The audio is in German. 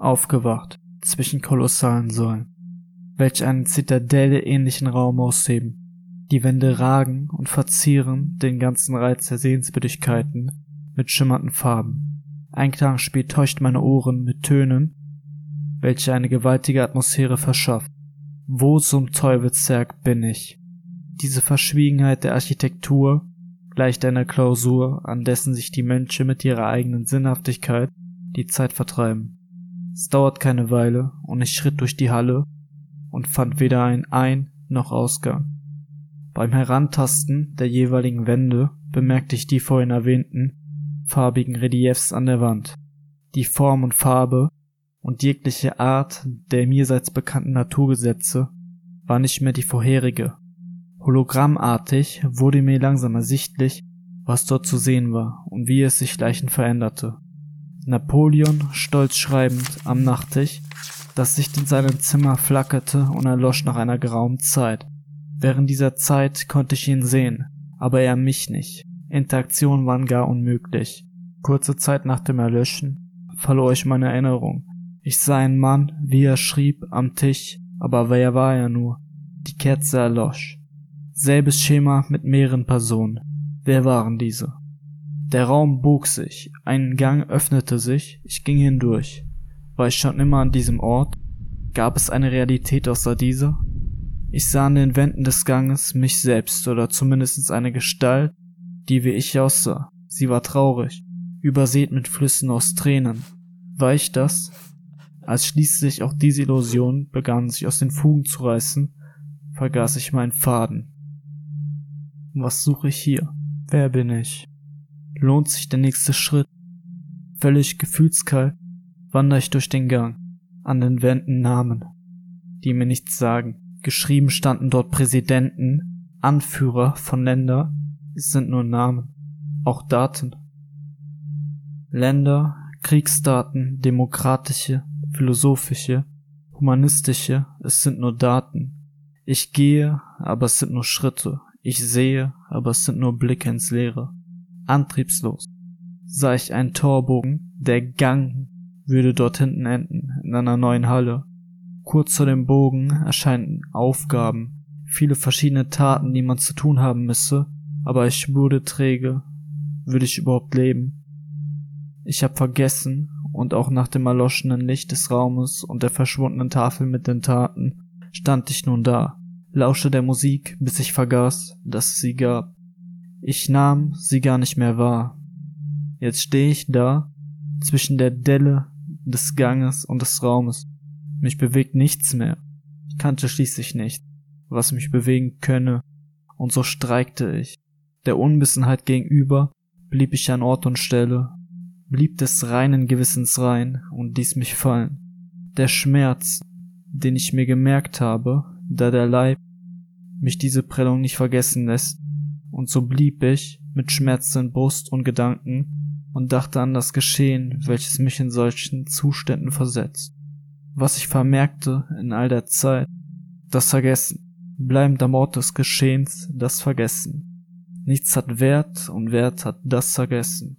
aufgewacht, zwischen kolossalen Säulen, welche einen Zitadelle ähnlichen Raum ausheben. Die Wände ragen und verzieren den ganzen Reiz der Sehenswürdigkeiten mit schimmernden Farben. Ein Klangspiel täuscht meine Ohren mit Tönen, welche eine gewaltige Atmosphäre verschafft. Wo zum Teufelszerg bin ich? Diese Verschwiegenheit der Architektur gleicht einer Klausur, an dessen sich die Menschen mit ihrer eigenen Sinnhaftigkeit die Zeit vertreiben. Es dauert keine Weile, und ich schritt durch die Halle und fand weder ein Ein- noch Ausgang. Beim Herantasten der jeweiligen Wände bemerkte ich die vorhin erwähnten farbigen Reliefs an der Wand. Die Form und Farbe und jegliche Art der mirseits bekannten Naturgesetze war nicht mehr die vorherige. Hologrammartig wurde mir langsam ersichtlich, was dort zu sehen war und wie es sich schleichend veränderte. Napoleon stolz schreibend am Nachttisch, das Licht in seinem Zimmer flackerte und erlosch nach einer geraumen Zeit. Während dieser Zeit konnte ich ihn sehen, aber er mich nicht. Interaktionen waren gar unmöglich. Kurze Zeit nach dem Erlöschen verlor ich meine Erinnerung. Ich sah einen Mann, wie er schrieb, am Tisch, aber wer war er nur? Die Kerze erlosch. Selbes Schema mit mehreren Personen. Wer waren diese? Der Raum bog sich, ein Gang öffnete sich, ich ging hindurch. War ich schon immer an diesem Ort? Gab es eine Realität außer dieser? Ich sah an den Wänden des Ganges mich selbst oder zumindest eine Gestalt, die wie ich aussah. Sie war traurig, übersät mit Flüssen aus Tränen. War ich das? Als schließlich auch diese Illusion begann sich aus den Fugen zu reißen, vergaß ich meinen Faden. Was suche ich hier? Wer bin ich? Lohnt sich der nächste Schritt. Völlig gefühlskalt wandere ich durch den Gang, an den Wänden Namen, die mir nichts sagen. Geschrieben standen dort Präsidenten, Anführer von Länder, es sind nur Namen, auch Daten. Länder, Kriegsdaten, demokratische, philosophische, humanistische, es sind nur Daten. Ich gehe, aber es sind nur Schritte. Ich sehe, aber es sind nur Blicke ins Leere antriebslos, sah ich einen Torbogen, der Gang würde dort hinten enden, in einer neuen Halle. Kurz vor dem Bogen erscheinen Aufgaben, viele verschiedene Taten, die man zu tun haben müsse, aber ich wurde träge. Würde ich überhaupt leben? Ich hab vergessen, und auch nach dem erloschenen Licht des Raumes und der verschwundenen Tafel mit den Taten stand ich nun da, lauschte der Musik, bis ich vergaß, dass es sie gab. Ich nahm sie gar nicht mehr wahr. Jetzt stehe ich da, zwischen der Delle des Ganges und des Raumes. Mich bewegt nichts mehr. Ich kannte schließlich nicht, was mich bewegen könne, und so streikte ich. Der Unwissenheit gegenüber blieb ich an Ort und Stelle, blieb des reinen Gewissens rein und ließ mich fallen. Der Schmerz, den ich mir gemerkt habe, da der Leib mich diese Prellung nicht vergessen lässt, und so blieb ich mit schmerzenden Brust und Gedanken und dachte an das Geschehen, welches mich in solchen Zuständen versetzt. Was ich vermerkte in all der Zeit, das Vergessen, bleibend am Ort des Geschehens, das Vergessen. Nichts hat Wert und Wert hat das Vergessen.